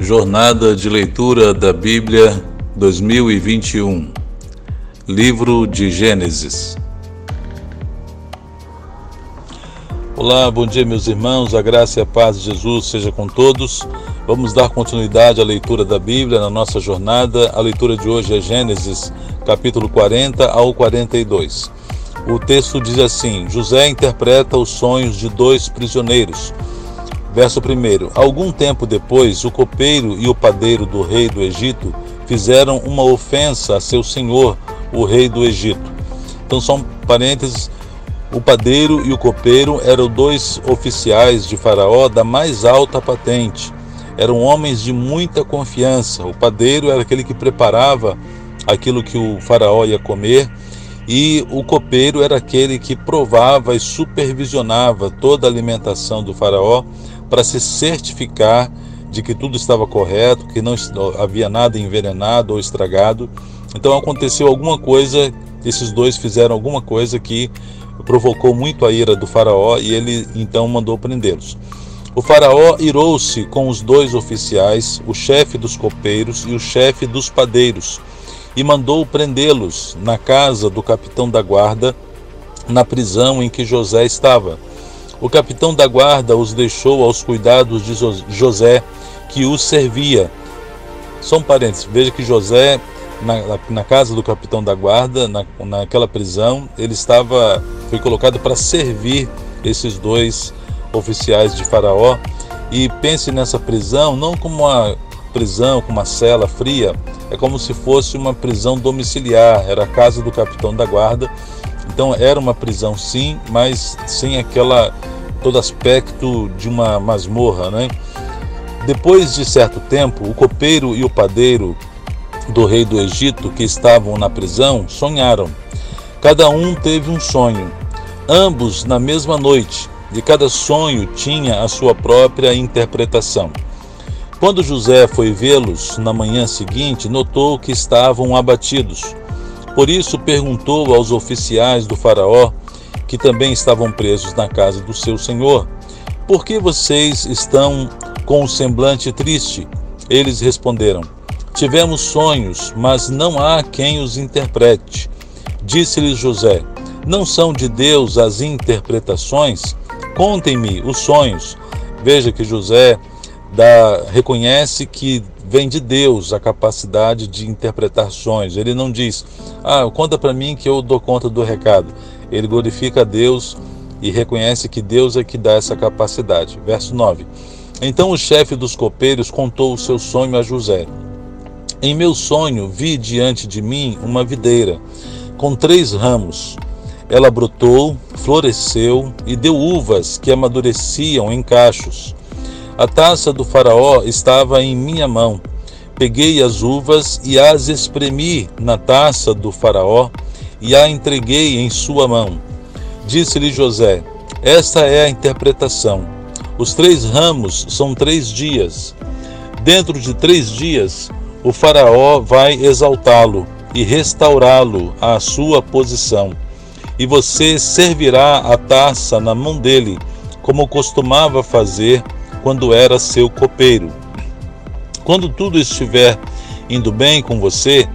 Jornada de Leitura da Bíblia 2021 Livro de Gênesis Olá, bom dia meus irmãos, a graça e a paz de Jesus seja com todos. Vamos dar continuidade à leitura da Bíblia na nossa jornada. A leitura de hoje é Gênesis, capítulo 40 ao 42. O texto diz assim: José interpreta os sonhos de dois prisioneiros. Verso 1: Algum tempo depois, o copeiro e o padeiro do rei do Egito fizeram uma ofensa a seu senhor, o rei do Egito. Então, são parênteses: o padeiro e o copeiro eram dois oficiais de Faraó da mais alta patente. Eram homens de muita confiança. O padeiro era aquele que preparava aquilo que o Faraó ia comer, e o copeiro era aquele que provava e supervisionava toda a alimentação do Faraó para se certificar de que tudo estava correto, que não havia nada envenenado ou estragado. Então aconteceu alguma coisa, esses dois fizeram alguma coisa que provocou muito a ira do Faraó e ele então mandou prendê-los. O Faraó irou-se com os dois oficiais, o chefe dos copeiros e o chefe dos padeiros, e mandou prendê-los na casa do capitão da guarda, na prisão em que José estava. O capitão da guarda os deixou aos cuidados de José, que os servia. São parentes, veja que José, na, na casa do capitão da guarda, na, naquela prisão, ele estava, foi colocado para servir esses dois oficiais de Faraó. E pense nessa prisão não como uma prisão, como uma cela fria, é como se fosse uma prisão domiciliar, era a casa do capitão da guarda então era uma prisão sim, mas sem aquela todo aspecto de uma masmorra, né? Depois de certo tempo, o copeiro e o padeiro do rei do Egito que estavam na prisão sonharam. Cada um teve um sonho, ambos na mesma noite, e cada sonho tinha a sua própria interpretação. Quando José foi vê-los na manhã seguinte, notou que estavam abatidos. Por isso perguntou aos oficiais do Faraó, que também estavam presos na casa do seu senhor: Por que vocês estão com o um semblante triste? Eles responderam: Tivemos sonhos, mas não há quem os interprete. Disse-lhes José: Não são de Deus as interpretações? Contem-me os sonhos. Veja que José dá, reconhece que vem de Deus a capacidade de interpretar sonhos. Ele não diz, ah, conta para mim que eu dou conta do recado. Ele glorifica a Deus e reconhece que Deus é que dá essa capacidade. Verso 9. Então o chefe dos copeiros contou o seu sonho a José. Em meu sonho vi diante de mim uma videira com três ramos. Ela brotou, floresceu e deu uvas que amadureciam em cachos. A taça do Faraó estava em minha mão. Peguei as uvas e as espremi na taça do Faraó e a entreguei em sua mão. Disse-lhe José: Esta é a interpretação. Os três ramos são três dias. Dentro de três dias, o Faraó vai exaltá-lo e restaurá-lo à sua posição. E você servirá a taça na mão dele, como costumava fazer quando era seu copeiro. Quando tudo estiver indo bem com você,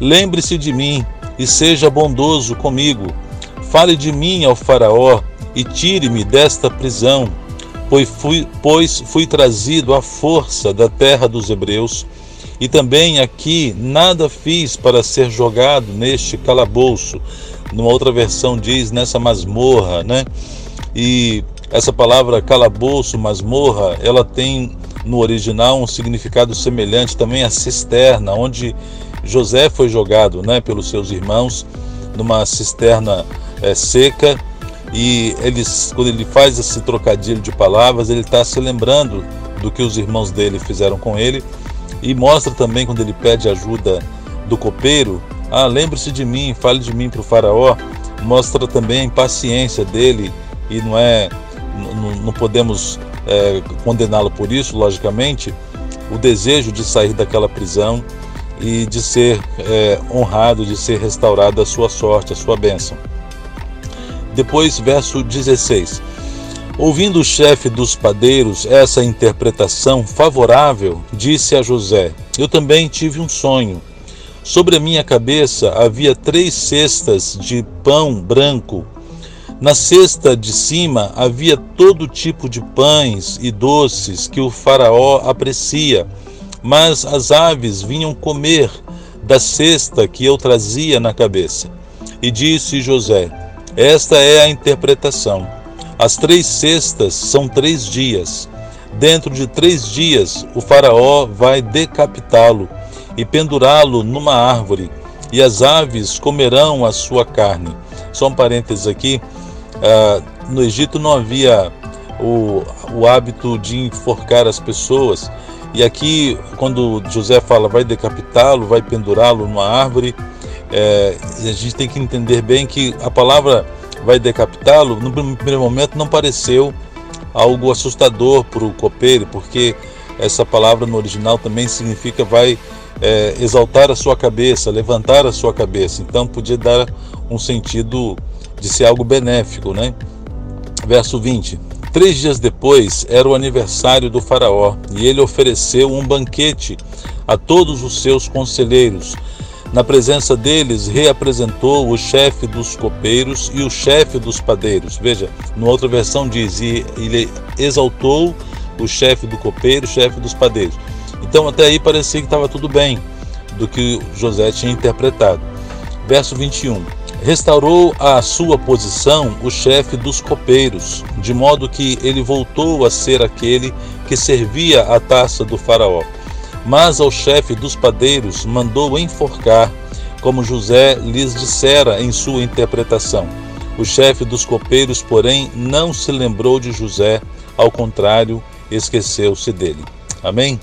lembre-se de mim e seja bondoso comigo. Fale de mim ao Faraó e tire-me desta prisão, pois fui, pois fui trazido à força da terra dos hebreus. E também aqui nada fiz para ser jogado neste calabouço. Numa outra versão diz nessa masmorra, né? E essa palavra calabouço, masmorra, ela tem no original um significado semelhante também à cisterna, onde José foi jogado né, pelos seus irmãos numa cisterna é, seca. E eles, quando ele faz esse trocadilho de palavras, ele está se lembrando do que os irmãos dele fizeram com ele e mostra também quando ele pede ajuda do copeiro: Ah, lembre-se de mim, fale de mim para o Faraó. Mostra também a impaciência dele e não é não, podemos é, condená-lo por isso, logicamente, o desejo de sair daquela prisão e de ser é, honrado, de ser restaurada a sua sorte, a sua bênção. Depois, verso 16: Ouvindo o chefe dos padeiros essa interpretação favorável, disse a José: Eu também tive um sonho. Sobre a minha cabeça havia três cestas de pão branco. Na cesta de cima havia todo tipo de pães e doces que o Faraó aprecia, mas as aves vinham comer da cesta que eu trazia na cabeça. E disse José: Esta é a interpretação. As três cestas são três dias. Dentro de três dias, o Faraó vai decapitá-lo e pendurá-lo numa árvore, e as aves comerão a sua carne. Só um parênteses aqui: uh, no Egito não havia o, o hábito de enforcar as pessoas, e aqui, quando José fala vai decapitá-lo, vai pendurá-lo numa árvore, é, a gente tem que entender bem que a palavra vai decapitá-lo, no primeiro momento não pareceu algo assustador para o copeiro, porque essa palavra no original também significa vai é, exaltar a sua cabeça, levantar a sua cabeça. Então podia dar um sentido de ser algo benéfico, né? Verso 20. Três dias depois era o aniversário do Faraó e ele ofereceu um banquete a todos os seus conselheiros na presença deles, reapresentou o chefe dos copeiros e o chefe dos padeiros. Veja, numa outra versão diz: e ele exaltou o chefe do copeiro, o chefe dos padeiros. Então, até aí parecia que estava tudo bem do que José tinha interpretado. Verso 21. Restaurou a sua posição o chefe dos copeiros, de modo que ele voltou a ser aquele que servia a taça do Faraó mas ao chefe dos padeiros mandou enforcar, como José lhes dissera em sua interpretação. O chefe dos copeiros, porém, não se lembrou de José, ao contrário, esqueceu-se dele. Amém?